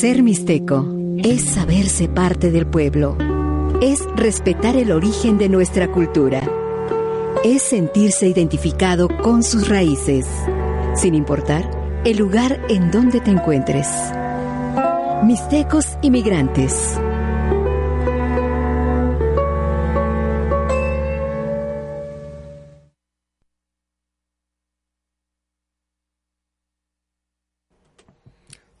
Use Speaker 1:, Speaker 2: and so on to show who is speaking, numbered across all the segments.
Speaker 1: Ser mixteco es saberse parte del pueblo, es respetar el origen de nuestra cultura, es sentirse identificado con sus raíces, sin importar el lugar en donde te encuentres. Mixtecos inmigrantes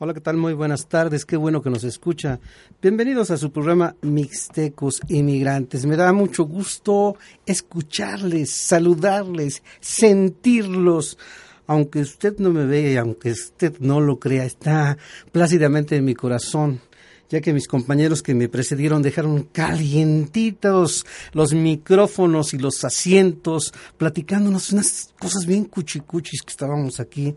Speaker 2: Hola, ¿qué tal? Muy buenas tardes, qué bueno que nos escucha. Bienvenidos a su programa Mixtecos Inmigrantes. Me da mucho gusto escucharles, saludarles, sentirlos. Aunque usted no me vea y aunque usted no lo crea, está plácidamente en mi corazón ya que mis compañeros que me precedieron dejaron calientitos los micrófonos y los asientos, platicándonos unas cosas bien cuchicuchis que estábamos aquí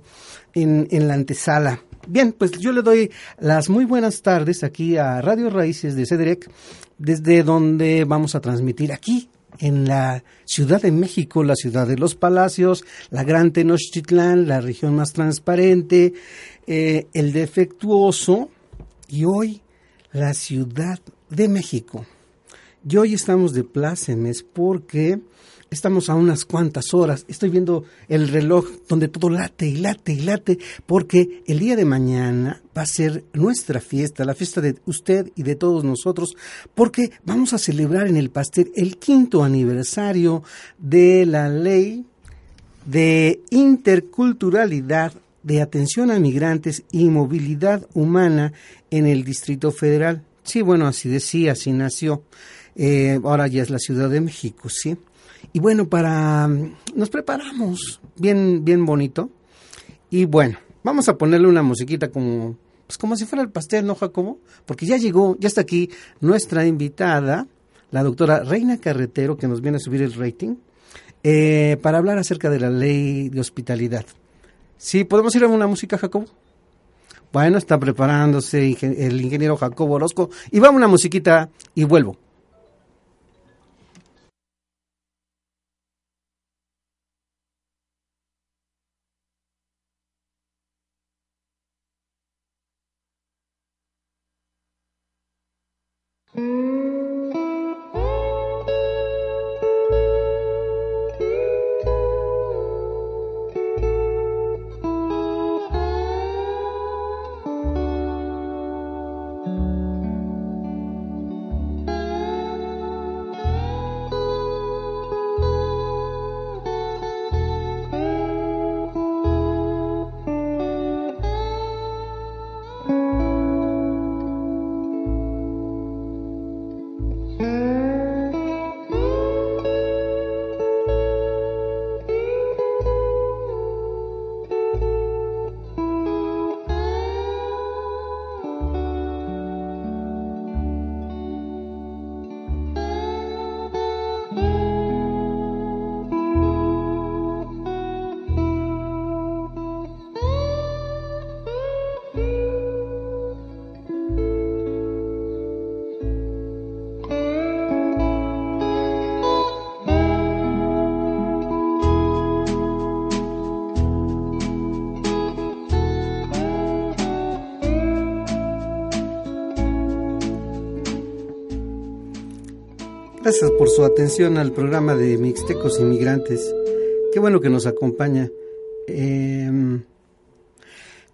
Speaker 2: en, en la antesala. Bien, pues yo le doy las muy buenas tardes aquí a Radio Raíces de CEDREC, desde donde vamos a transmitir aquí en la Ciudad de México, la ciudad de los palacios, la Gran Tenochtitlán, la región más transparente, eh, el defectuoso y hoy la Ciudad de México. Y hoy estamos de plácemes porque Estamos a unas cuantas horas. Estoy viendo el reloj donde todo late y late y late porque el día de mañana va a ser nuestra fiesta, la fiesta de usted y de todos nosotros, porque vamos a celebrar en el pastel el quinto aniversario de la ley de interculturalidad de atención a migrantes y movilidad humana en el Distrito Federal. Sí, bueno, así decía, así nació. Eh, ahora ya es la Ciudad de México, ¿sí? Y bueno, para nos preparamos bien bien bonito. Y bueno, vamos a ponerle una musiquita como pues como si fuera el pastel, ¿no, Jacobo? Porque ya llegó, ya está aquí nuestra invitada, la doctora Reina Carretero, que nos viene a subir el rating, eh, para hablar acerca de la ley de hospitalidad. ¿Sí? ¿Podemos ir a una música, Jacobo? Bueno, está preparándose el ingeniero Jacobo Orozco. Y vamos a una musiquita y vuelvo. Gracias por su atención al programa de Mixtecos Inmigrantes. Qué bueno que nos acompaña. Eh,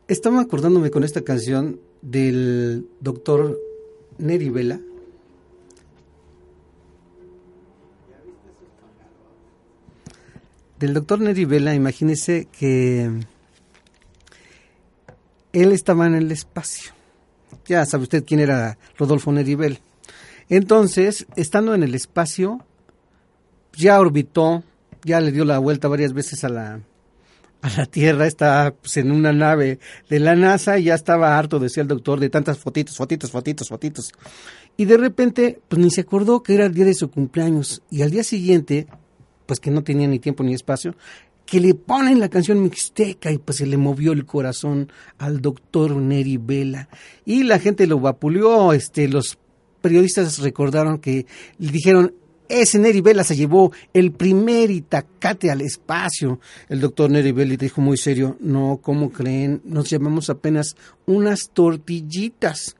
Speaker 2: estaba acordándome con esta canción del doctor Neri Vela. Del doctor Neri Vela, imagínese que él estaba en el espacio. Ya sabe usted quién era Rodolfo Neri. Entonces, estando en el espacio, ya orbitó, ya le dio la vuelta varias veces a la, a la Tierra, está pues, en una nave de la NASA y ya estaba harto, decía el doctor, de tantas fotitos, fotitos, fotitos, fotitos. Y de repente, pues ni se acordó que era el día de su cumpleaños. Y al día siguiente, pues que no tenía ni tiempo ni espacio, que le ponen la canción mixteca y pues se le movió el corazón al doctor Neri Vela. Y la gente lo vapuleó, este, los periodistas recordaron que le dijeron, ese Neri Vela se llevó el primer Itacate al espacio. El doctor Neri Vela dijo muy serio, no, ¿cómo creen? Nos llamamos apenas unas tortillitas.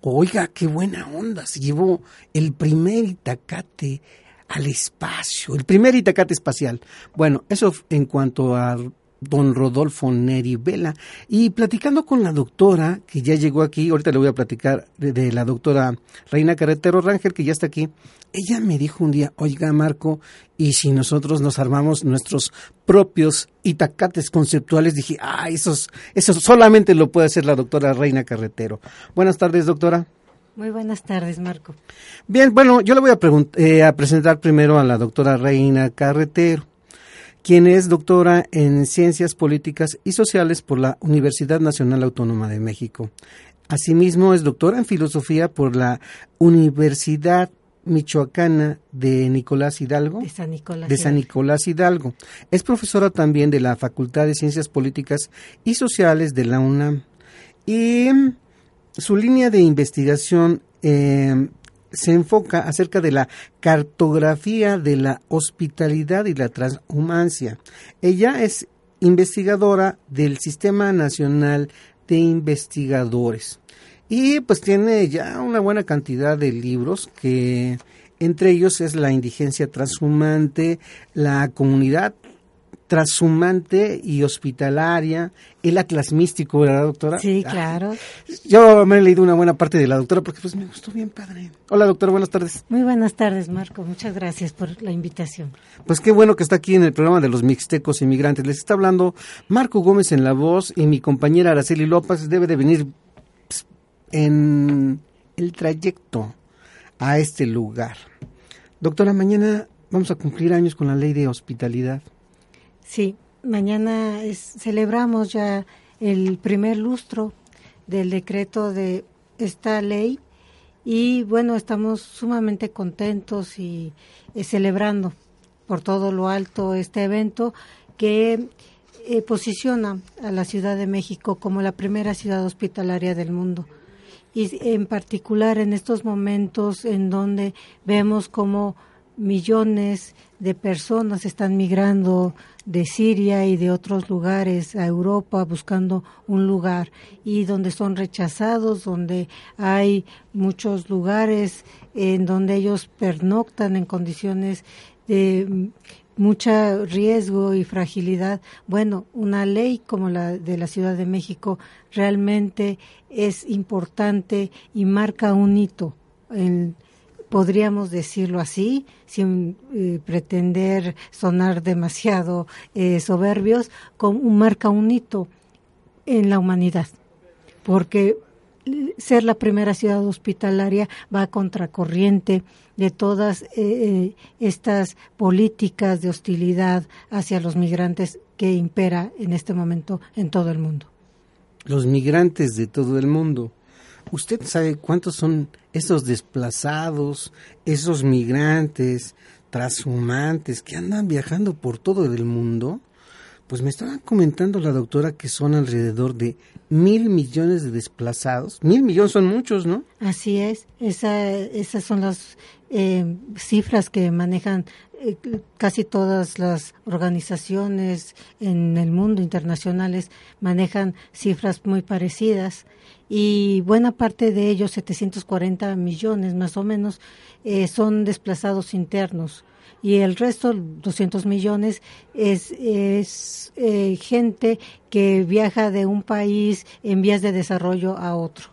Speaker 2: Oiga, qué buena onda, se llevó el primer Itacate al espacio, el primer Itacate espacial. Bueno, eso en cuanto a don Rodolfo Neri Vela. Y platicando con la doctora, que ya llegó aquí, ahorita le voy a platicar de, la doctora Reina Carretero Rangel, que ya está aquí, ella me dijo un día, oiga Marco, y si nosotros nos armamos nuestros propios itacates conceptuales, dije, ah, eso, eso solamente lo puede hacer la doctora Reina Carretero. Buenas tardes, doctora.
Speaker 3: Muy buenas tardes, Marco.
Speaker 2: Bien, bueno, yo le voy a, eh, a presentar primero a la doctora Reina Carretero quien es doctora en Ciencias Políticas y Sociales por la Universidad Nacional Autónoma de México. Asimismo, es doctora en Filosofía por la Universidad Michoacana de Nicolás Hidalgo.
Speaker 3: De San Nicolás,
Speaker 2: de San Nicolás Hidalgo. Es profesora también de la Facultad de Ciencias Políticas y Sociales de la UNAM. Y su línea de investigación eh, se enfoca acerca de la cartografía de la hospitalidad y la transhumancia. Ella es investigadora del Sistema Nacional de Investigadores y pues tiene ya una buena cantidad de libros que entre ellos es la indigencia transhumante, la comunidad trashumante y hospitalaria, el Atlas Místico, ¿verdad, doctora?
Speaker 3: Sí, claro.
Speaker 2: yo me he leído una buena parte de la doctora porque pues me gustó bien padre. Hola, doctora, buenas tardes.
Speaker 3: Muy buenas tardes, Marco. Muchas gracias por la invitación.
Speaker 2: Pues qué bueno que está aquí en el programa de los mixtecos inmigrantes. Les está hablando Marco Gómez en la voz y mi compañera Araceli López debe de venir pues, en el trayecto a este lugar. Doctora, mañana vamos a cumplir años con la ley de hospitalidad.
Speaker 3: Sí, mañana celebramos ya el primer lustro del decreto de esta ley y bueno, estamos sumamente contentos y eh, celebrando por todo lo alto este evento que eh, posiciona a la Ciudad de México como la primera ciudad hospitalaria del mundo. Y en particular en estos momentos en donde vemos como millones de personas están migrando de Siria y de otros lugares a Europa buscando un lugar y donde son rechazados, donde hay muchos lugares en donde ellos pernoctan en condiciones de mucho riesgo y fragilidad. Bueno, una ley como la de la Ciudad de México realmente es importante y marca un hito en podríamos decirlo así, sin eh, pretender sonar demasiado eh, soberbios, como marca un hito en la humanidad, porque ser la primera ciudad hospitalaria va a contracorriente de todas eh, estas políticas de hostilidad hacia los migrantes que impera en este momento en todo el mundo.
Speaker 2: Los migrantes de todo el mundo. ¿Usted sabe cuántos son esos desplazados, esos migrantes, transhumantes que andan viajando por todo el mundo? Pues me estaba comentando la doctora que son alrededor de mil millones de desplazados. Mil millones son muchos, ¿no?
Speaker 3: Así es. Esa, esas son las eh, cifras que manejan eh, casi todas las organizaciones en el mundo internacionales manejan cifras muy parecidas y buena parte de ellos, 740 millones más o menos, eh, son desplazados internos y el resto, 200 millones, es, es eh, gente que viaja de un país en vías de desarrollo a otro.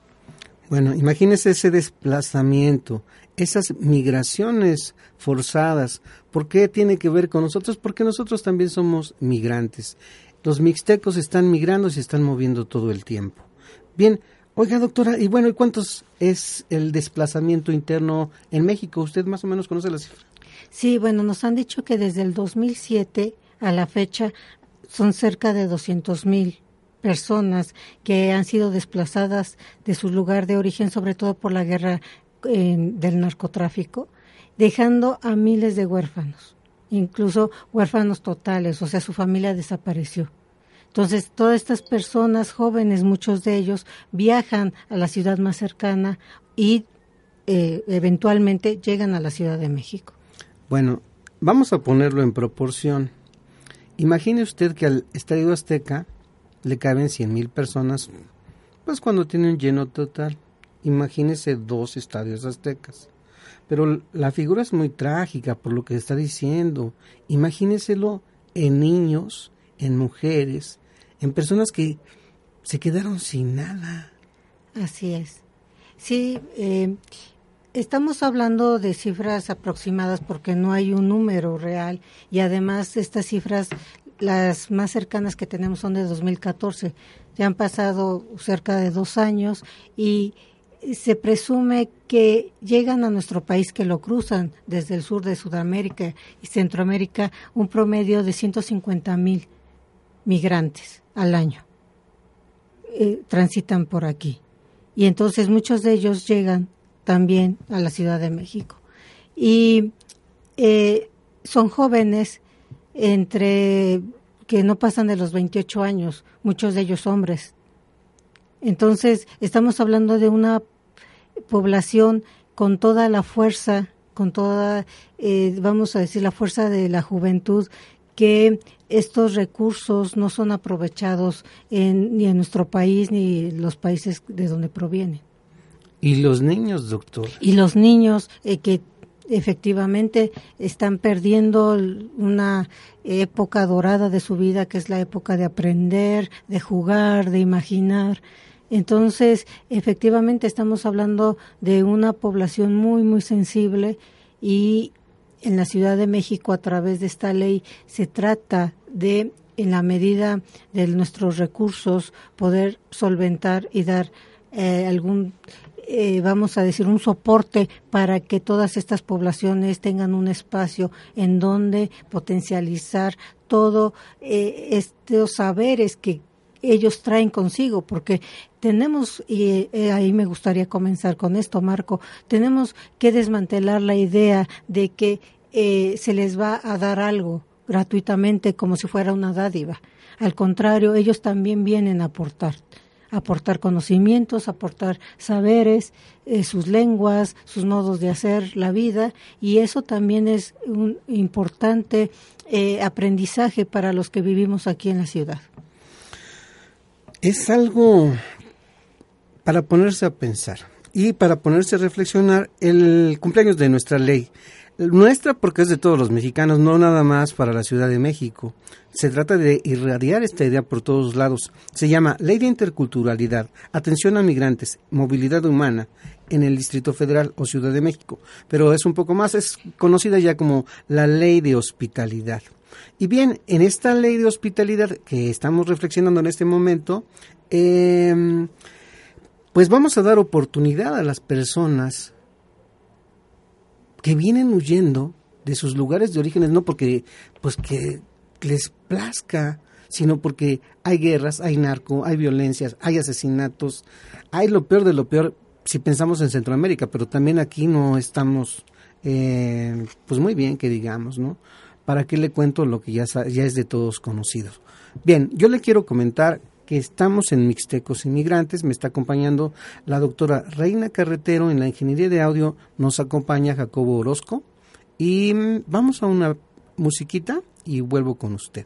Speaker 2: Bueno, imagínese ese desplazamiento, esas migraciones forzadas. ¿Por qué tiene que ver con nosotros? Porque nosotros también somos migrantes. Los mixtecos están migrando y se están moviendo todo el tiempo. Bien, oiga doctora, y bueno, ¿y cuántos es el desplazamiento interno en México? ¿Usted más o menos conoce la cifra?
Speaker 3: Sí, bueno, nos han dicho que desde el 2007 a la fecha son cerca de 200 mil personas que han sido desplazadas de su lugar de origen, sobre todo por la guerra del narcotráfico, dejando a miles de huérfanos, incluso huérfanos totales, o sea, su familia desapareció. Entonces, todas estas personas jóvenes, muchos de ellos, viajan a la ciudad más cercana y eh, eventualmente llegan a la Ciudad de México.
Speaker 2: Bueno, vamos a ponerlo en proporción. Imagine usted que al Estadio Azteca le caben 100 mil personas, pues cuando tiene un lleno total. Imagínese dos estadios aztecas. Pero la figura es muy trágica por lo que está diciendo. Imagíneselo en niños, en mujeres, en personas que se quedaron sin nada.
Speaker 3: Así es. Sí, eh, estamos hablando de cifras aproximadas porque no hay un número real y además estas cifras, las más cercanas que tenemos son de 2014. Ya han pasado cerca de dos años y se presume que llegan a nuestro país, que lo cruzan desde el sur de Sudamérica y Centroamérica, un promedio de 150 mil migrantes al año. Eh, transitan por aquí. Y entonces muchos de ellos llegan también a la Ciudad de México. Y eh, son jóvenes entre que no pasan de los 28 años, muchos de ellos hombres. Entonces, estamos hablando de una población con toda la fuerza, con toda, eh, vamos a decir, la fuerza de la juventud, que estos recursos no son aprovechados en, ni en nuestro país ni en los países de donde provienen.
Speaker 2: ¿Y los niños, doctor?
Speaker 3: Y los niños eh, que efectivamente están perdiendo una época dorada de su vida, que es la época de aprender, de jugar, de imaginar. Entonces, efectivamente estamos hablando de una población muy, muy sensible y en la Ciudad de México a través de esta ley se trata de, en la medida de nuestros recursos, poder solventar y dar eh, algún eh, vamos a decir, un soporte para que todas estas poblaciones tengan un espacio en donde potencializar todos eh, estos saberes que ellos traen consigo, porque tenemos, y eh, ahí me gustaría comenzar con esto, Marco, tenemos que desmantelar la idea de que eh, se les va a dar algo gratuitamente como si fuera una dádiva. Al contrario, ellos también vienen a aportar aportar conocimientos, aportar saberes, eh, sus lenguas, sus modos de hacer la vida y eso también es un importante aprendizaje para los que vivimos aquí en la ciudad.
Speaker 2: Es algo para ponerse a pensar y para ponerse a reflexionar el cumpleaños de nuestra ley. Nuestra porque es de todos los mexicanos, no nada más para la Ciudad de México. Se trata de irradiar esta idea por todos lados. Se llama Ley de Interculturalidad, Atención a Migrantes, Movilidad Humana en el Distrito Federal o Ciudad de México. Pero es un poco más, es conocida ya como la Ley de Hospitalidad. Y bien, en esta ley de hospitalidad que estamos reflexionando en este momento, em, pues vamos a dar oportunidad a las personas que vienen huyendo de sus lugares de orígenes, no porque pues que les plazca, sino porque hay guerras, hay narco, hay violencias, hay asesinatos, hay lo peor de lo peor si pensamos en Centroamérica, pero también aquí no estamos eh, pues muy bien que digamos, ¿no? ¿Para qué le cuento lo que ya, es de todos conocidos? Bien, yo le quiero comentar que estamos en Mixtecos Inmigrantes, me está acompañando la doctora Reina Carretero en la Ingeniería de Audio, nos acompaña Jacobo Orozco y mm, vamos a una musiquita y vuelvo con usted.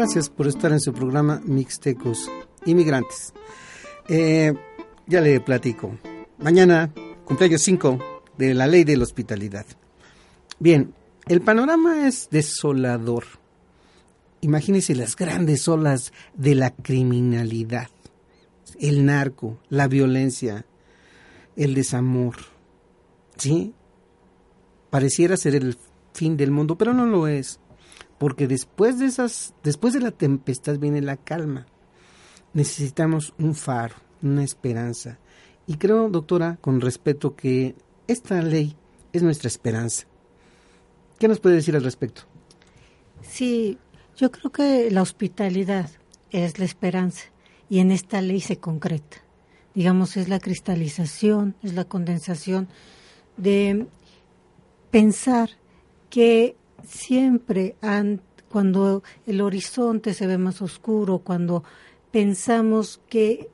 Speaker 2: Gracias por estar en su programa Mixtecos Inmigrantes. Eh, ya le platico. Mañana, cumpleaños 5 de la ley de la hospitalidad. Bien, el panorama es desolador. Imagínense las grandes olas de la criminalidad, el narco, la violencia, el desamor. ¿Sí? Pareciera ser el fin del mundo, pero no lo es, porque después de esas después de la tempestad viene la calma. Necesitamos un faro, una esperanza. Y creo, doctora, con respeto que esta ley es nuestra esperanza. ¿Qué nos puede decir al respecto?
Speaker 3: Sí, yo creo que la hospitalidad es la esperanza y en esta ley se concreta. Digamos, es la cristalización, es la condensación de pensar que siempre cuando el horizonte se ve más oscuro, cuando pensamos que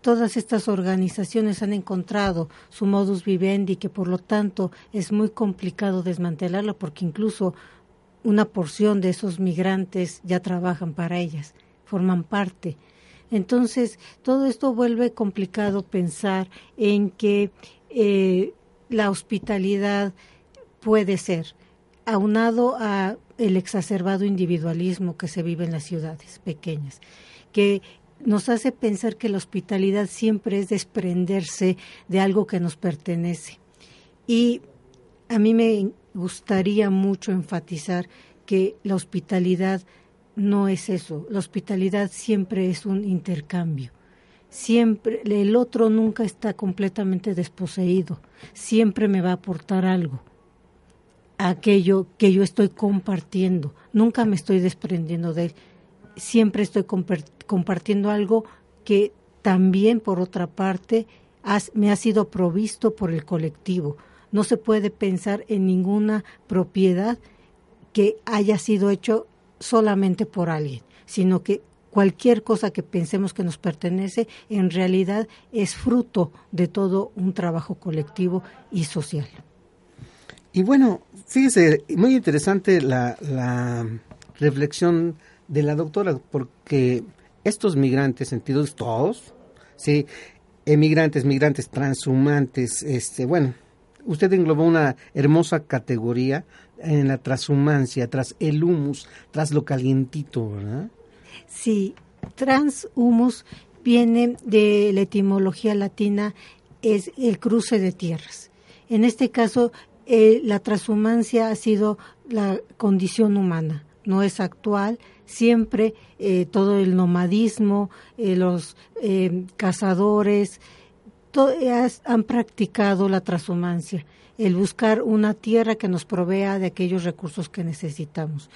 Speaker 3: todas estas organizaciones han encontrado su modus vivendi, que por lo tanto es muy complicado desmantelarlo porque incluso una porción de esos migrantes ya trabajan para ellas, forman parte. Entonces, todo esto vuelve complicado pensar en que eh, la hospitalidad puede ser, aunado a el exacerbado individualismo que se vive en las ciudades pequeñas, que nos hace pensar que la hospitalidad siempre es desprenderse de algo que nos pertenece. Y a mí me gustaría mucho enfatizar que la hospitalidad no es eso, la hospitalidad siempre es un intercambio. Siempre el otro nunca está completamente desposeído, siempre me va a aportar algo aquello que yo estoy compartiendo. Nunca me estoy desprendiendo de él. Siempre estoy compartiendo algo que también, por otra parte, me ha sido provisto por el colectivo. No se puede pensar en ninguna propiedad que haya sido hecho solamente por alguien, sino que cualquier cosa que pensemos que nos pertenece en realidad es fruto de todo un trabajo colectivo y social.
Speaker 2: Y bueno, fíjese, muy interesante la, la reflexión de la doctora, porque estos migrantes, sentidos todos, sí, emigrantes, migrantes, transhumantes, este, bueno, usted englobó una hermosa categoría en la transhumancia, tras el humus, tras lo calientito, ¿verdad?
Speaker 3: Sí, transhumus viene de la etimología latina, es el cruce de tierras. En este caso, eh, la transhumancia ha sido la condición humana, no es actual. Siempre eh, todo el nomadismo, eh, los cazadores, han practicado la transhumancia, el buscar una tierra que nos provea de aquellos recursos que necesitamos.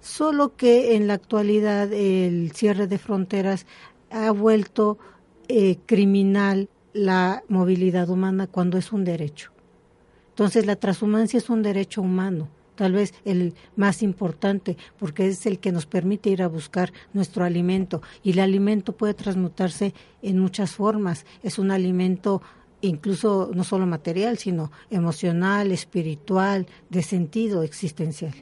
Speaker 3: Solo que en la actualidad el cierre de fronteras ha vuelto criminal la movilidad humana cuando es un derecho. Entonces la transhumancia es un derecho humano, tal vez el más importante, porque es el que nos permite ir a buscar nuestro alimento. Y el alimento puede transmutarse en muchas formas. Es un alimento incluso no solo material, sino emocional, espiritual, de sentido existencial.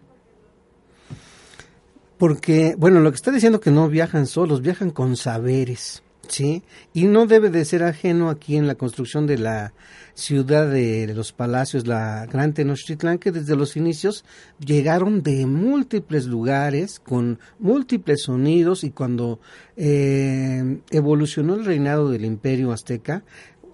Speaker 2: Porque, bueno, lo que está diciendo que no viajan solos, viajan con saberes. Sí, y no debe de ser ajeno aquí en la construcción de la ciudad de los palacios, la Gran Tenochtitlán, que desde los inicios llegaron de múltiples lugares, con múltiples sonidos, y cuando eh, evolucionó el reinado del imperio azteca,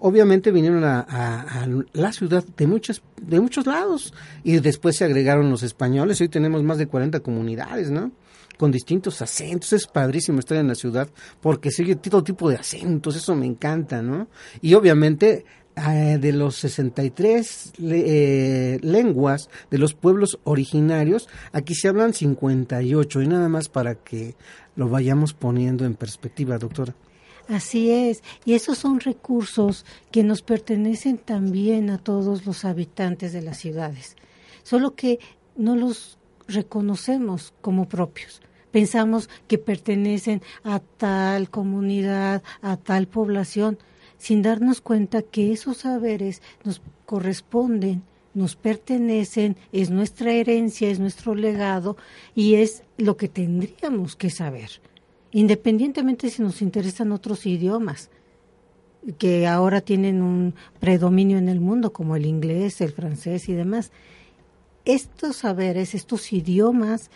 Speaker 2: obviamente vinieron a, a, la ciudad de muchos, de muchos lados, y después se agregaron los españoles, hoy tenemos más de 40 comunidades, ¿no? Con distintos acentos. Es padrísimo estar en la ciudad porque sigue todo tipo de acentos, eso me encanta, ¿no? Y obviamente eh, de los 63 eh, lenguas de los pueblos originarios, aquí se hablan 58 y nada más para que lo vayamos poniendo en perspectiva, doctora.
Speaker 3: Así es, y esos son recursos que nos pertenecen también a todos los habitantes de las ciudades, solo que no los reconocemos como propios pensamos que pertenecen a tal comunidad, a tal población, sin darnos cuenta que esos saberes nos corresponden nos pertenecen, es nuestra herencia, es nuestro legado y es lo que tendríamos que saber, independientemente si nos interesan otros idiomas que ahora tienen un predominio en el mundo, como el inglés, el francés y demás. Estos saberes, estos idiomas,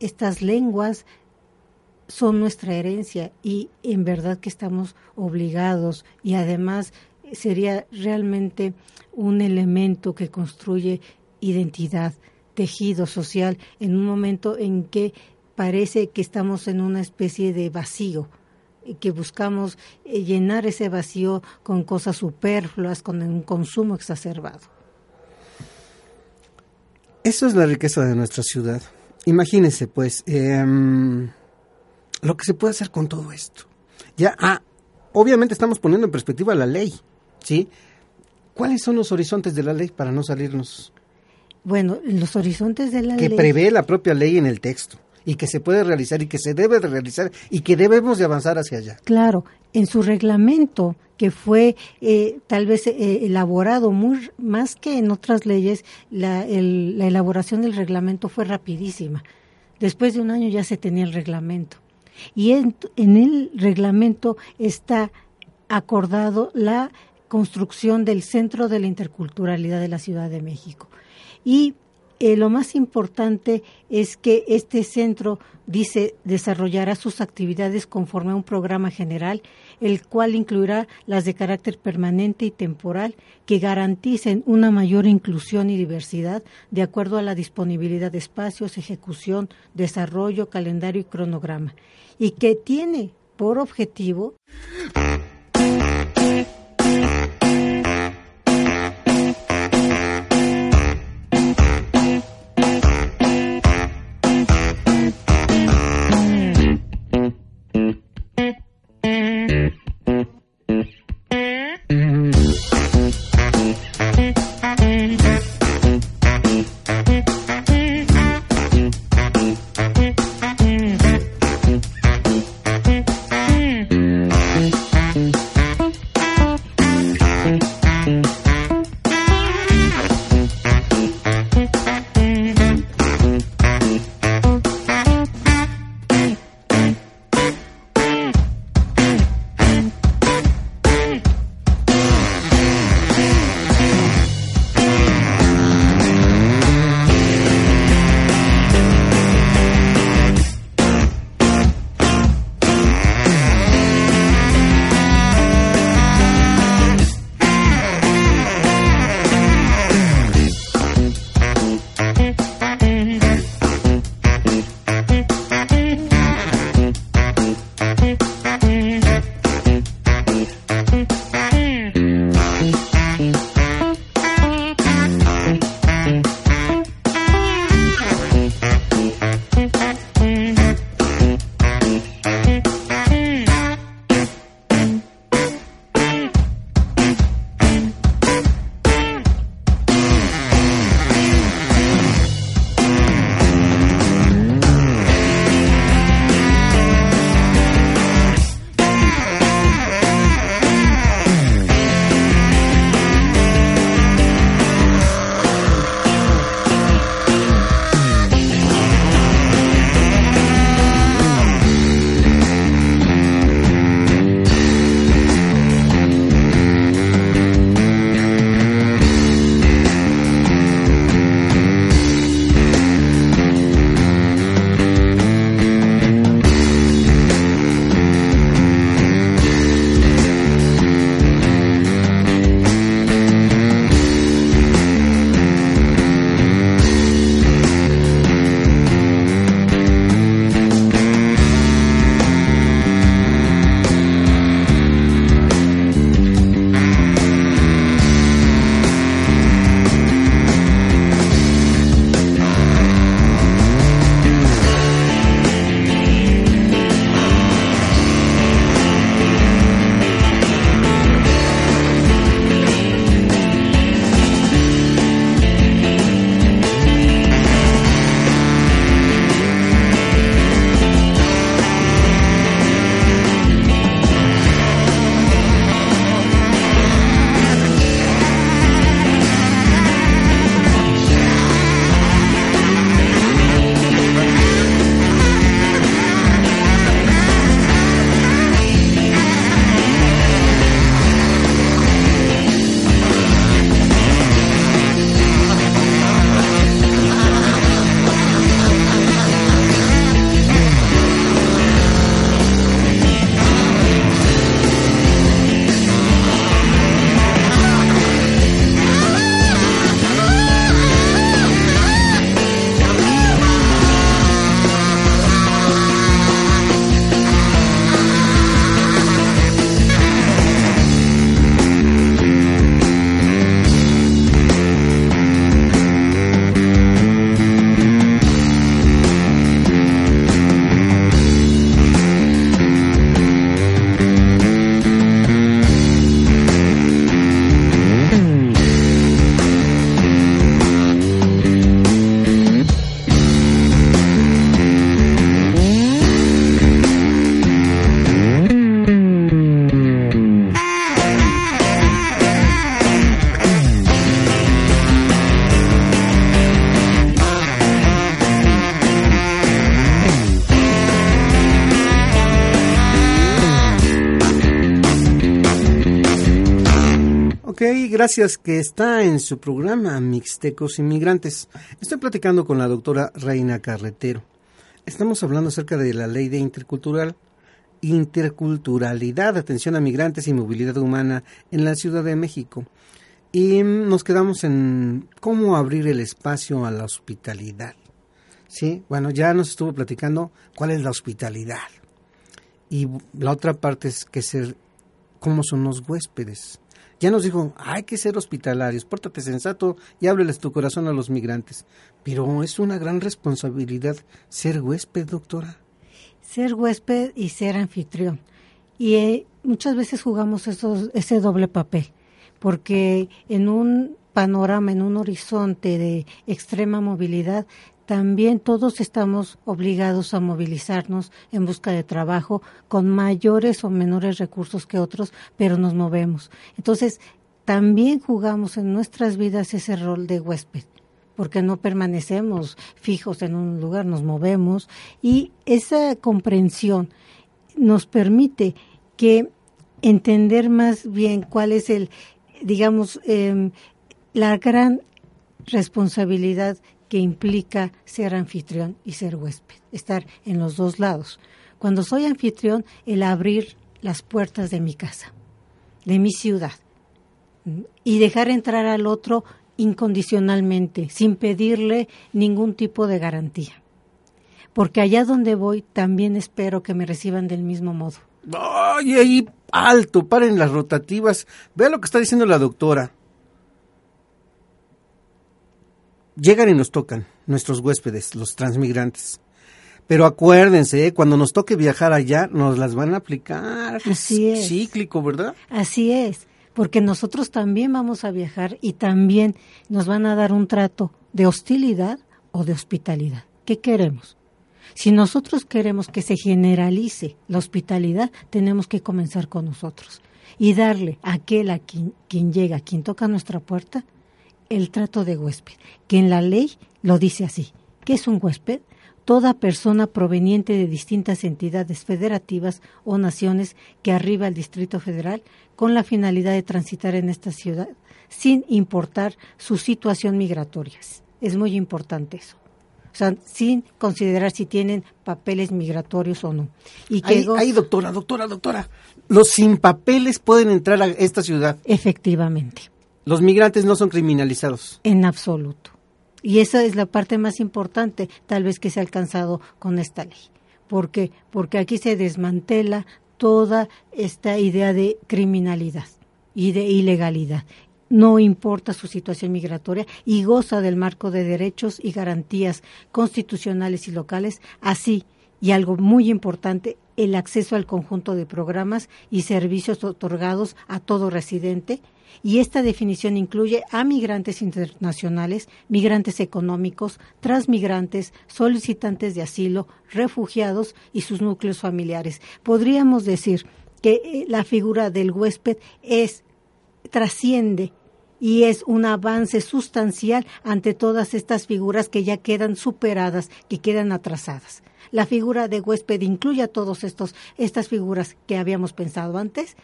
Speaker 3: estas lenguas son nuestra herencia y en verdad que estamos obligados y además sería realmente un elemento que construye identidad, tejido social en un momento en que parece que estamos en una especie de vacío que buscamos eh, llenar ese vacío con cosas superfluas, con un consumo exacerbado.
Speaker 2: Eso es la riqueza de nuestra ciudad. Imagínense, pues, em, lo que se puede hacer con todo esto. Ya, ah, obviamente estamos poniendo en perspectiva la ley, ¿sí? ¿Cuáles son los horizontes de la ley para no salirnos?
Speaker 3: Bueno, los horizontes de la
Speaker 2: ley... Que prevé la propia ley en el texto y que se puede realizar y que se debe de realizar y que debemos de avanzar hacia allá.
Speaker 3: Claro, en su reglamento que fue eh, tal vez eh, elaborado muy, más que en otras leyes, la, la elaboración del reglamento fue rapidísima. Después de un año ya se tenía el reglamento. Y en, en el reglamento está acordado la construcción del Centro de la Interculturalidad de la Ciudad de México. Y eh, lo más importante es que este centro dice desarrollará sus actividades conforme a un programa general, el cual incluirá las de carácter permanente y temporal que garanticen una mayor inclusión y diversidad de acuerdo a la disponibilidad de espacios, ejecución, desarrollo, calendario y cronograma, y que tiene por objetivo
Speaker 2: gracias que está en su programa Mixtecos Inmigrantes. Estoy platicando con la doctora Reina Carretero. Estamos hablando acerca de la ley de intercultural, interculturalidad, atención a migrantes y movilidad humana en la Ciudad de México. Y nos quedamos en cómo abrir el espacio a la hospitalidad. Sí, bueno, ya nos estuvo platicando cuál es la hospitalidad. Y la otra parte es que ser, cómo son los huéspedes. Ya nos dijo, hay que ser hospitalarios, pórtate sensato y hábleles tu corazón a los migrantes. Pero es una gran responsabilidad ser huésped, doctora.
Speaker 3: Ser huésped y ser anfitrión. Y eh, muchas veces jugamos esos, ese doble papel, porque en un panorama, en un horizonte de extrema movilidad, también todos estamos obligados a movilizarnos en busca de trabajo con mayores o menores recursos que otros, pero nos movemos. Entonces, también jugamos en nuestras vidas ese rol de huésped, porque no permanecemos fijos en un lugar, nos movemos y esa comprensión nos permite que entender más bien cuál es el, digamos, em, la gran responsabilidad que implica ser anfitrión y ser huésped, estar en los dos lados. Cuando soy anfitrión, el abrir las puertas de mi casa, de mi ciudad, y dejar entrar al otro incondicionalmente, sin pedirle ningún tipo de garantía. Porque allá donde voy también espero que me reciban del mismo modo.
Speaker 2: ¡Ay, ahí alto! Paren las rotativas. Vea lo que está diciendo la doctora. Llegan y nos tocan nuestros huéspedes, los transmigrantes. Pero acuérdense, ¿eh? cuando nos toque viajar allá, nos las van a aplicar.
Speaker 3: Así es.
Speaker 2: Cíclico, ¿verdad?
Speaker 3: Así es, porque nosotros también vamos a viajar y también nos van a dar un trato de hostilidad o de hospitalidad. ¿Qué queremos? Si nosotros queremos que se generalice la hospitalidad, tenemos que comenzar con nosotros y darle a aquel a quien, quien llega, a quien toca nuestra puerta, el trato de huésped, que en la ley lo dice así. ¿Qué es un huésped? Toda persona proveniente de distintas entidades federativas o naciones que arriba al Distrito Federal con la finalidad de transitar en esta ciudad sin importar su situación migratoria. Es muy importante eso. O sea, sin considerar si tienen papeles migratorios o no.
Speaker 2: Y que ahí, doctora, doctora, doctora. Los sin papeles pueden entrar a esta ciudad.
Speaker 3: Efectivamente.
Speaker 2: Los migrantes no son criminalizados.
Speaker 3: En absoluto. Y esa es la parte más importante, tal vez que se ha alcanzado con esta ley. ¿Por qué? Porque aquí se desmantela toda esta idea de criminalidad y de ilegalidad. No importa su situación migratoria y goza del marco de derechos y garantías constitucionales y locales, así, y algo muy importante, el acceso al conjunto de programas y servicios otorgados a todo residente, y esta definición incluye a migrantes internacionales, migrantes económicos, transmigrantes, solicitantes de asilo, refugiados y sus núcleos familiares. Podríamos decir que eh, la figura del huésped es trasciende y es un avance sustancial ante todas estas figuras que ya quedan superadas, que quedan atrasadas. La figura de huésped incluye a todas estas figuras que habíamos pensado antes,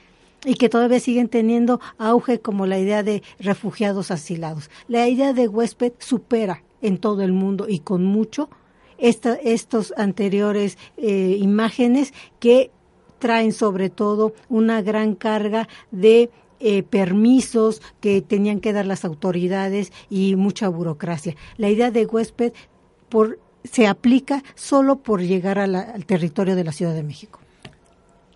Speaker 3: y que todavía siguen teniendo auge como la idea de refugiados asilados. La idea de huésped supera en todo el mundo y con mucho esta, estos anteriores eh, imágenes que traen sobre todo una gran carga de eh, permisos que tenían que dar las autoridades y mucha burocracia. La idea de huésped por, se aplica solo por llegar al territorio de la Ciudad de México.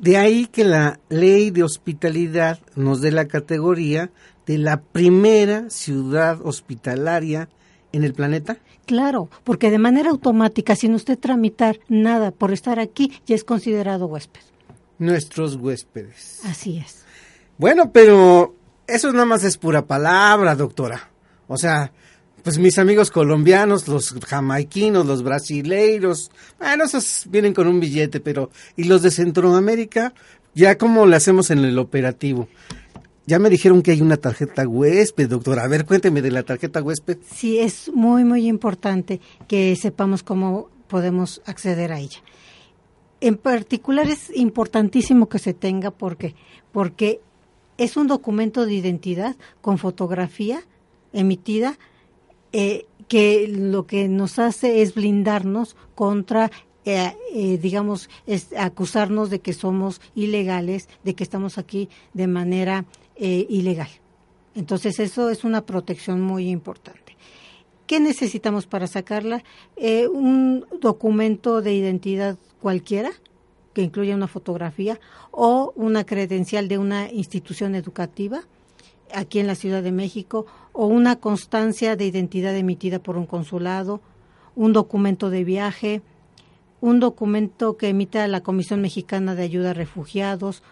Speaker 2: De ahí que la ley de hospitalidad nos dé la categoría de la primera ciudad hospitalaria en el planeta.
Speaker 3: Claro, porque de manera automática, sin usted tramitar nada por estar aquí, ya es considerado huésped.
Speaker 2: Nuestros huéspedes.
Speaker 3: Así es.
Speaker 2: Bueno, pero eso nada más es pura palabra, doctora. O sea, pues mis amigos colombianos, los jamaiquinos, los brasileiros, bueno, esos vienen con un billete, pero ¿y los de Centroamérica? Ya como le hacemos en el operativo. Ya me dijeron que hay una tarjeta huésped, doctora. A ver, cuénteme de la tarjeta huésped.
Speaker 3: Sí, es muy, muy importante que sepamos cómo podemos acceder a ella. En particular es importantísimo que se tenga porque porque es un documento de identidad con fotografía emitida eh, que lo que nos hace es blindarnos contra eh, eh, digamos, acusarnos de que somos ilegales, de que estamos aquí de manera ilegal. Entonces, eso es una protección muy importante. ¿Qué necesitamos para sacarla? un documento de identidad cualquiera, que incluya una fotografía, o una credencial de una institución educativa aquí en la Ciudad de México, o una constancia de identidad emitida por un consulado, un documento de viaje, un documento que emita la Comisión Mexicana de Ayuda a Refugiados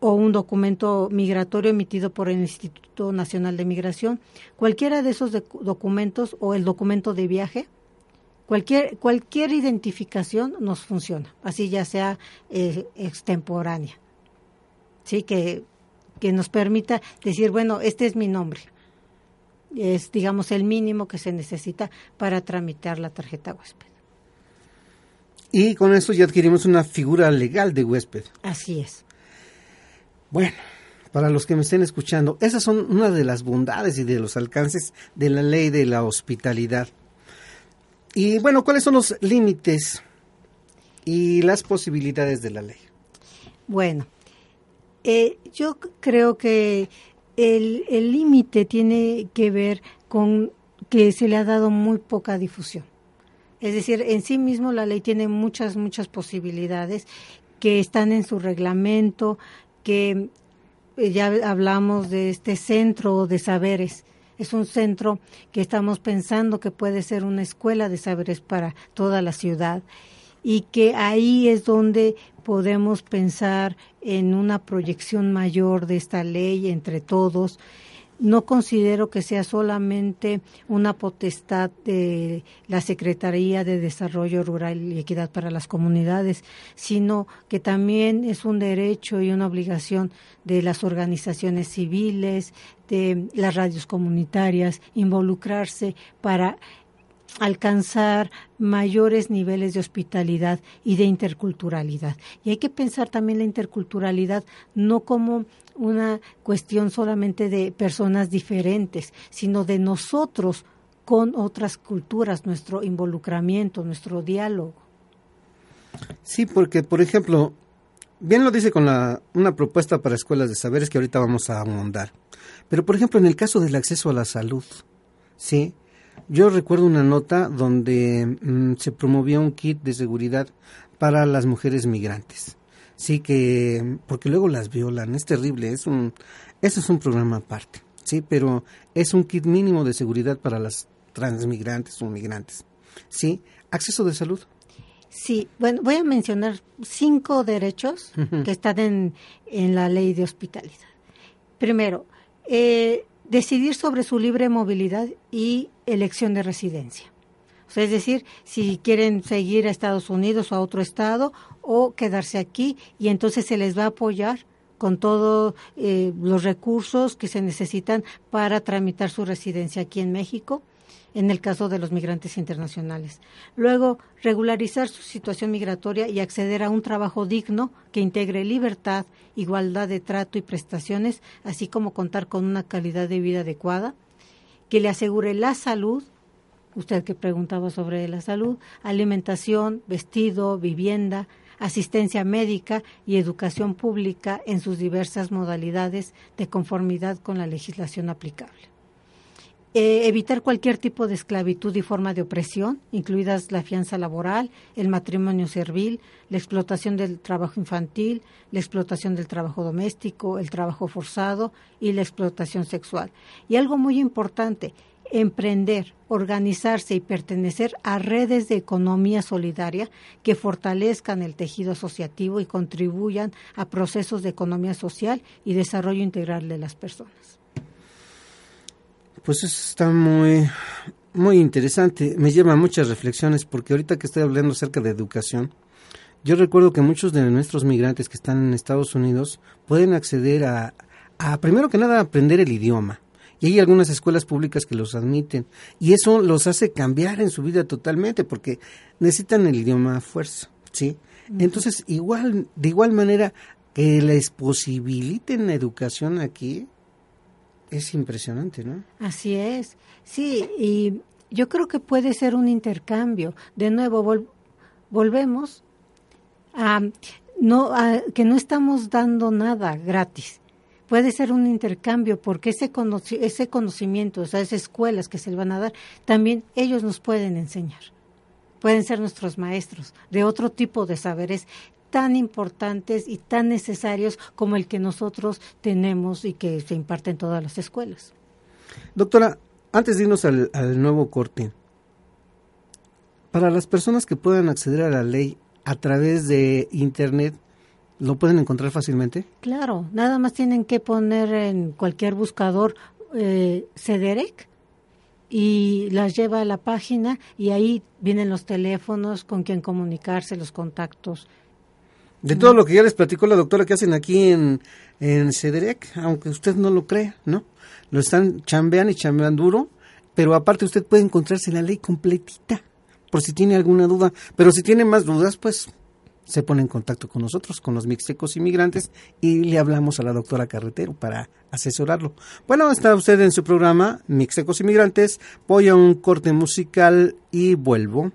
Speaker 3: o un documento migratorio emitido por el Instituto Nacional de Migración, cualquiera de esos documentos o el documento de viaje, cualquier, cualquier identificación nos funciona, así ya sea eh, extemporánea, ¿sí? Que, que nos permita decir, bueno, este es mi nombre. Es, digamos, el mínimo que se necesita para tramitar la tarjeta huésped.
Speaker 2: Y con eso ya adquirimos una figura legal de huésped.
Speaker 3: Así es.
Speaker 2: Bueno, para los que me estén escuchando, esas son una de las bondades y de los alcances de la ley de la hospitalidad. Y bueno, ¿cuáles son los límites y las posibilidades de la ley?
Speaker 3: Bueno, eh, yo creo que el límite tiene que ver con que se le ha dado muy poca difusión. Es decir, en sí mismo la ley tiene muchas, muchas posibilidades que están en su reglamento, que eh, ya hablamos de este centro de saberes. Es un centro que estamos pensando que puede ser una escuela de saberes para toda la ciudad y que ahí es donde podemos pensar en una proyección mayor de esta ley entre todos. No considero que sea solamente una potestad de la Secretaría de Desarrollo Rural y Equidad para las Comunidades, sino que también es un derecho y una obligación de las organizaciones civiles, de las radios comunitarias, involucrarse para alcanzar mayores niveles de hospitalidad y de interculturalidad. Y hay que pensar también la interculturalidad no como una cuestión solamente de personas diferentes, sino de nosotros con otras culturas, nuestro involucramiento, nuestro diálogo.
Speaker 2: Sí, porque, por ejemplo, bien lo dice con la, una propuesta para escuelas de saberes que ahorita vamos a ahondar. Pero, por ejemplo, en el caso del acceso a la salud, ¿sí? Yo recuerdo una nota donde mm, se promovía un kit de seguridad para las mujeres migrantes. Sí que porque luego las violan es terrible es un eso es un programa aparte sí pero es un kit mínimo de seguridad para las transmigrantes o migrantes sí. Acceso de salud.
Speaker 3: Sí bueno voy a mencionar cinco derechos que están en, en la ley de hospitalidad. Primero eh, decidir sobre su libre movilidad y elección de residencia. Es decir, si quieren seguir a Estados Unidos o a otro estado o quedarse aquí y entonces se les va a apoyar con todos eh, los recursos que se necesitan para tramitar su residencia aquí en México en el caso de los migrantes internacionales. Luego, regularizar su situación migratoria y acceder a un trabajo digno que integre libertad, igualdad de trato y prestaciones, así como contar con una calidad de vida adecuada, que le asegure la salud, usted que preguntaba sobre la salud, alimentación, vestido, vivienda, asistencia médica y educación pública en sus diversas modalidades de conformidad con la legislación aplicable. Eh, evitar cualquier tipo de esclavitud y forma de opresión, incluidas la fianza laboral, el matrimonio servil, la explotación del trabajo infantil, la explotación del trabajo doméstico, el trabajo forzado y la explotación sexual. Y algo muy importante, emprender, organizarse y pertenecer a redes de economía solidaria que fortalezcan el tejido asociativo y contribuyan a procesos de economía social y desarrollo integral de las personas.
Speaker 2: Pues eso está muy, muy interesante. Me lleva a muchas reflexiones porque ahorita que estoy hablando acerca de educación, yo recuerdo que muchos de nuestros migrantes que están en Estados Unidos pueden acceder a, a primero que nada, aprender el idioma y hay algunas escuelas públicas que los admiten y eso los hace cambiar en su vida totalmente porque necesitan el idioma a fuerza, ¿sí? Entonces, igual de igual manera que les posibiliten educación aquí, es impresionante, ¿no?
Speaker 3: Así es. Sí, y yo creo que puede ser un intercambio. De nuevo, volvemos a, no, a que no estamos dando nada gratis. Puede ser un intercambio porque ese, ese conocimiento, esas escuelas que se le van a dar, también ellos nos pueden enseñar. Pueden ser nuestros maestros de otro tipo de saberes tan importantes y tan necesarios como el que nosotros tenemos y que se imparte en todas las escuelas.
Speaker 2: Doctora, antes de irnos al, nuevo corte, para las personas que puedan acceder a la ley a través de Internet, ¿lo pueden encontrar fácilmente?
Speaker 3: Claro, nada más tienen que poner en cualquier buscador eh, CEDEREC y las lleva a la página y ahí vienen los teléfonos con quien comunicarse, los contactos.
Speaker 2: De todo lo que ya les platicó la doctora que hacen aquí en, en CEDEREC, aunque usted no lo crea, ¿no? lo están chambean y chambean duro, pero aparte usted puede encontrarse la ley completita, por si tiene alguna duda. Pero si tiene más dudas, pues se pone en contacto con nosotros, con los mixtecos inmigrantes, y le hablamos a la doctora Carretero para asesorarlo. Bueno, está usted en su programa Mixtecos Inmigrantes, voy a un corte musical y vuelvo.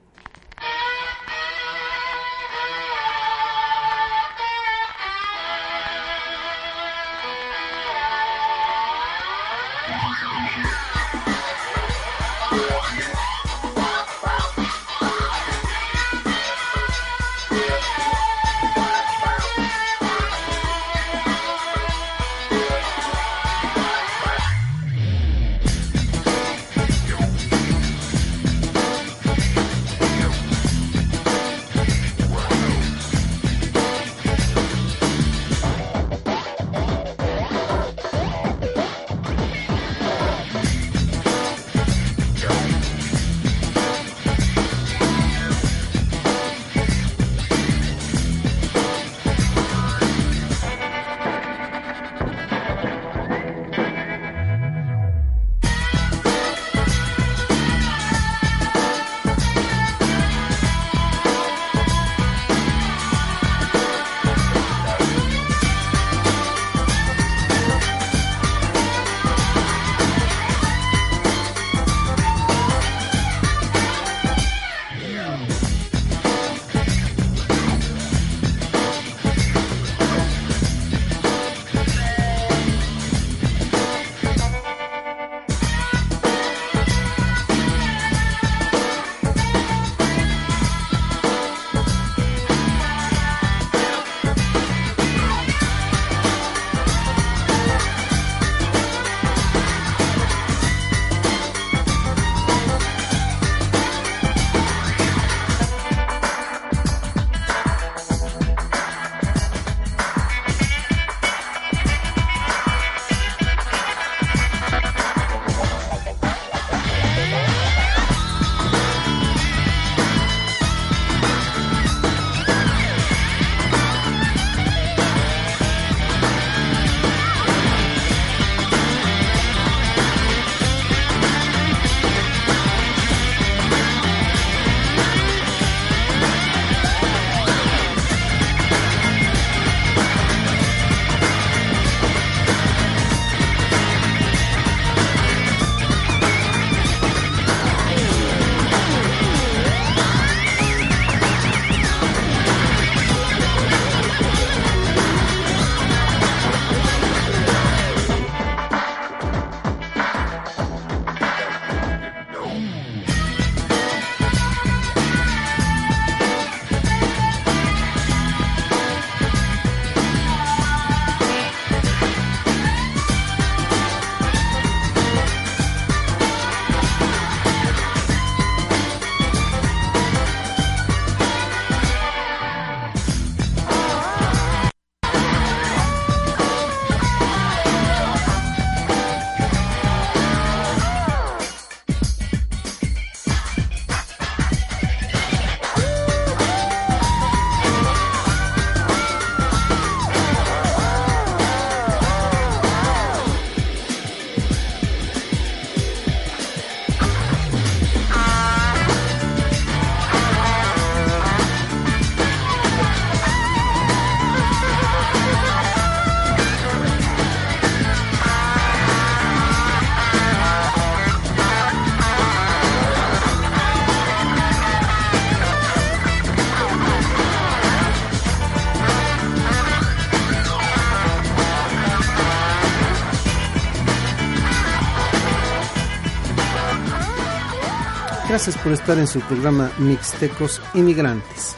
Speaker 2: Gracias por estar en su programa Mixtecos Inmigrantes.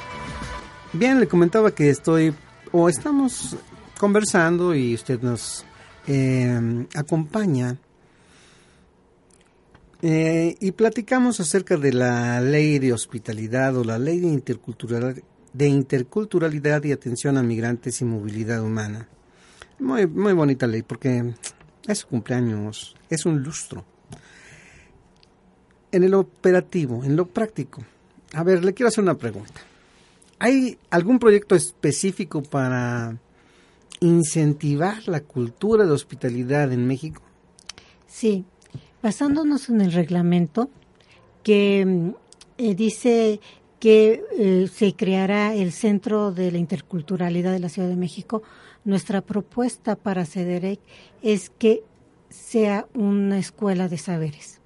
Speaker 2: Bien, le comentaba que estoy o estamos conversando y usted nos eh, acompaña eh, y platicamos acerca de la ley de hospitalidad o la ley de interculturalidad, de interculturalidad y atención a migrantes y movilidad humana. Muy, muy bonita ley porque es su cumpleaños, es un lustro en el operativo, en lo práctico. A ver, le quiero hacer una pregunta. ¿Hay algún proyecto específico para incentivar la cultura de hospitalidad en México?
Speaker 3: Sí, basándonos en el reglamento que mm, eh, dice que eh, se creará el Centro de la Interculturalidad de la Ciudad de México, nuestra propuesta para CEDEREC es que sea una escuela de saberes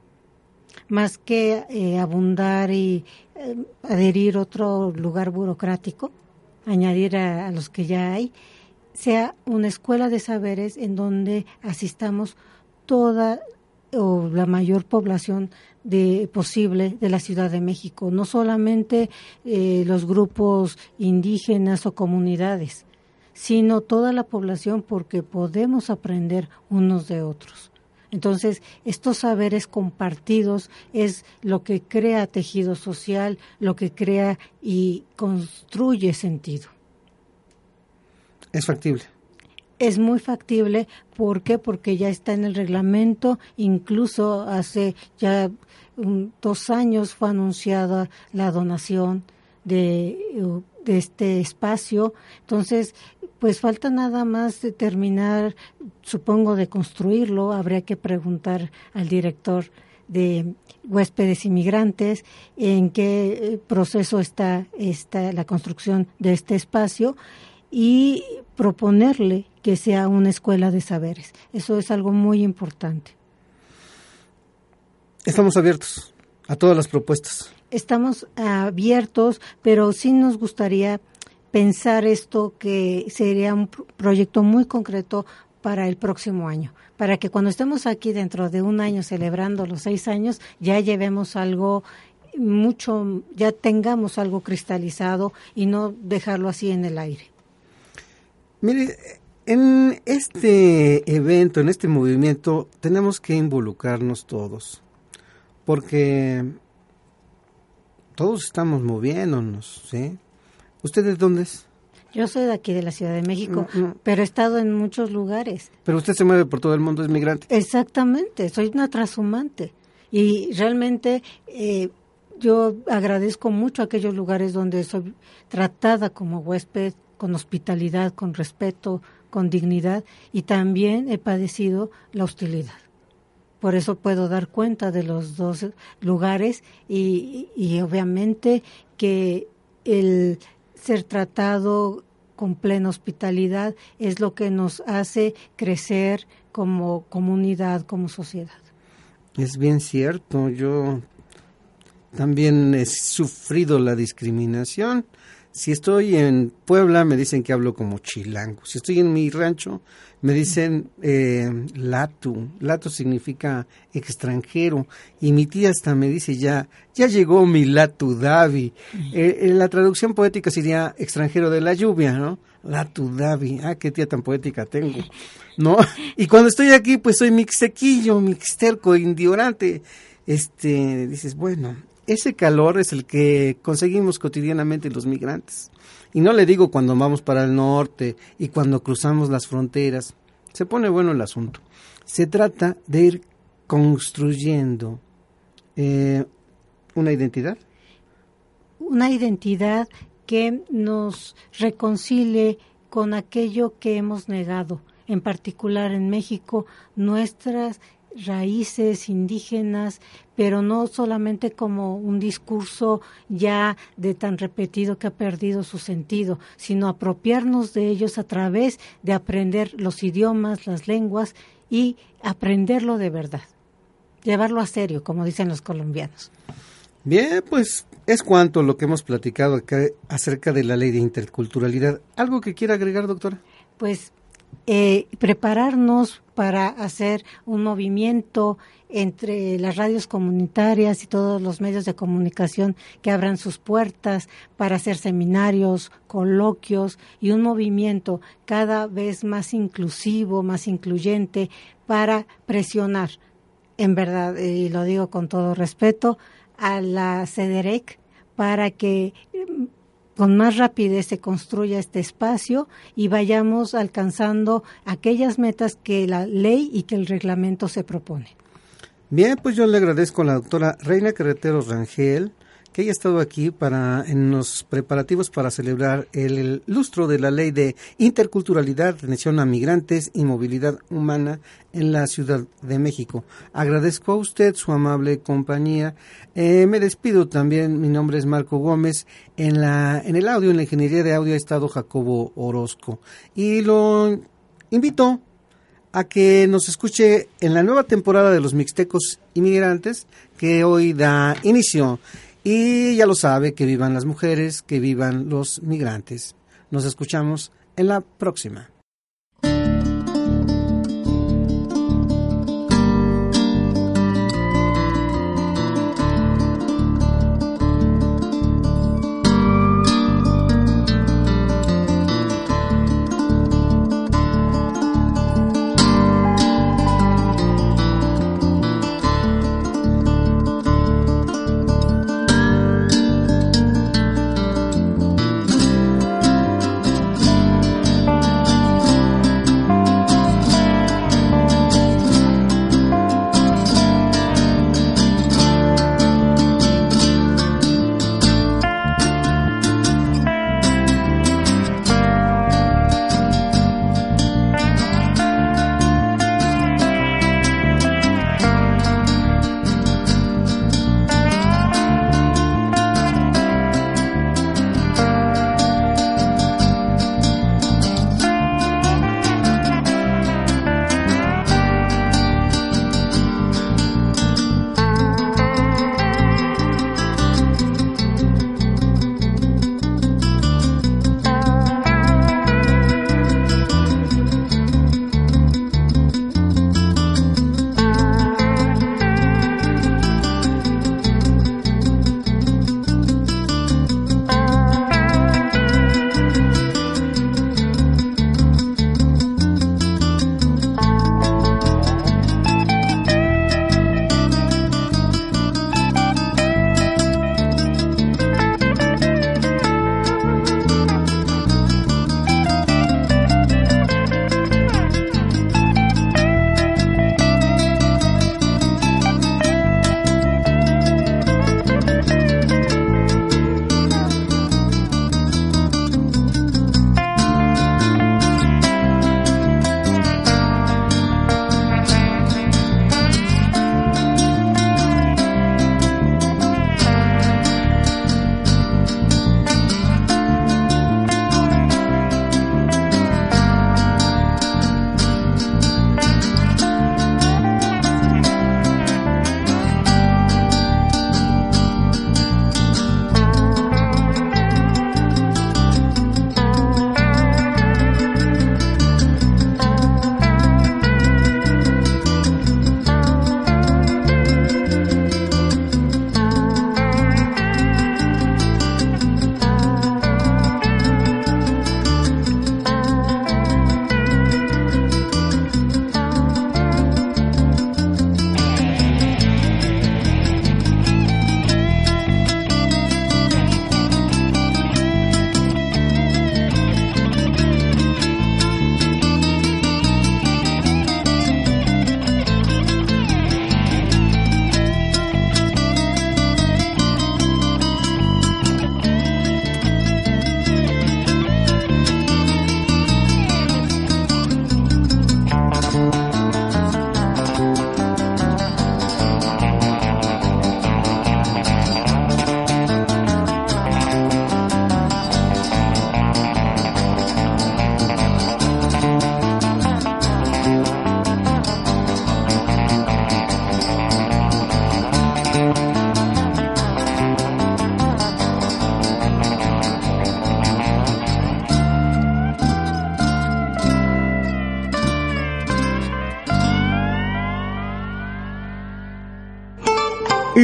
Speaker 3: más que eh, abundar y eh, adherir otro lugar burocrático, añadir a, los que ya hay, sea una escuela de saberes en donde asistamos toda o la mayor población de posible de la Ciudad de México, no solamente eh, los grupos indígenas o comunidades, sino toda la población porque podemos aprender unos de otros. Entonces, estos saberes compartidos es lo que crea tejido social, lo que crea y construye sentido.
Speaker 2: Es factible.
Speaker 3: Es muy factible, ¿por qué? Porque ya está en el reglamento, incluso hace ya dos años fue anunciada la donación de, de este espacio. Entonces, pues falta nada más de terminar, supongo, de construirlo. Habría que preguntar al director de huéspedes inmigrantes en qué eh, proceso está, está la construcción de este espacio y proponerle que sea una escuela de saberes. Eso es algo muy importante.
Speaker 2: Estamos abiertos a todas las propuestas.
Speaker 3: Estamos abiertos, pero sí nos gustaría pensar esto que sería un proyecto muy concreto para el próximo año, para que cuando estemos aquí dentro de un año celebrando los seis años, ya llevemos algo mucho, ya tengamos algo cristalizado y no dejarlo así en el aire.
Speaker 2: Mire, en este evento, en este movimiento, tenemos que involucrarnos todos, porque todos estamos moviéndonos, ¿sí? ¿Usted de dónde es?
Speaker 3: Yo soy de aquí, de la Ciudad de México, mm, mm. pero he estado en muchos lugares.
Speaker 2: Pero usted se mueve por todo el mundo, es migrante.
Speaker 3: Exactamente, soy una transhumante. Y realmente eh, yo agradezco mucho aquellos lugares donde soy tratada como huésped, con hospitalidad, con respeto, con dignidad, y también he padecido la hostilidad. Por eso puedo dar cuenta de los dos lugares y, y obviamente que el ser tratado con plena hospitalidad es lo que nos hace crecer como comunidad, como sociedad.
Speaker 2: Es bien cierto, yo también he sufrido la discriminación si estoy en Puebla, me dicen que hablo como chilango. Si estoy en mi rancho, me dicen eh, latu. Latu significa extranjero. Y mi tía hasta me dice ya, ya llegó mi latu davi. Eh, eh, la traducción poética sería extranjero de la lluvia, ¿no? Latu davi. Ah, qué tía tan poética tengo. ¿No? Y cuando estoy aquí, pues soy mixtequillo, mixterco, indiorante. Este, dices, bueno, ese calor es el que conseguimos cotidianamente los migrantes. Y no le digo cuando vamos para el norte y cuando cruzamos las fronteras. Se pone bueno el asunto. Se trata de ir construyendo eh, una identidad.
Speaker 3: Una identidad que nos reconcilie con aquello que hemos negado, en particular en México, nuestras raíces indígenas, pero no solamente como un discurso ya de tan repetido que ha perdido su sentido, sino apropiarnos de ellos a través de aprender los idiomas, las lenguas y aprenderlo de verdad, llevarlo a serio, como dicen los colombianos.
Speaker 2: Bien, pues es cuanto lo que hemos platicado acá acerca de la ley de interculturalidad. ¿Algo que quiera agregar, doctora?
Speaker 3: Pues eh, prepararnos para hacer un movimiento entre las radios comunitarias y todos los medios de comunicación que abran sus puertas para hacer seminarios, coloquios y un movimiento cada vez más inclusivo, más incluyente para presionar, en verdad, y lo digo con todo respeto, a la CEDEREC para que con más rapidez se construya este espacio y vayamos alcanzando aquellas metas que la ley y que el reglamento se propone.
Speaker 2: Bien, pues yo le agradezco a la doctora Reina Carretero Rangel que haya estado aquí para en los preparativos para celebrar el, lustro de la ley de interculturalidad, atención a migrantes y movilidad humana en la Ciudad de México. Agradezco a usted su amable compañía. Eh, me despido también. Mi nombre es Marco Gómez. En la en el audio, en la ingeniería de audio ha estado Jacobo Orozco y lo invito a que nos escuche en la nueva temporada de los Mixtecos Inmigrantes que hoy da inicio. Y ya lo sabe, que vivan las mujeres, que vivan los migrantes. Nos escuchamos en la próxima.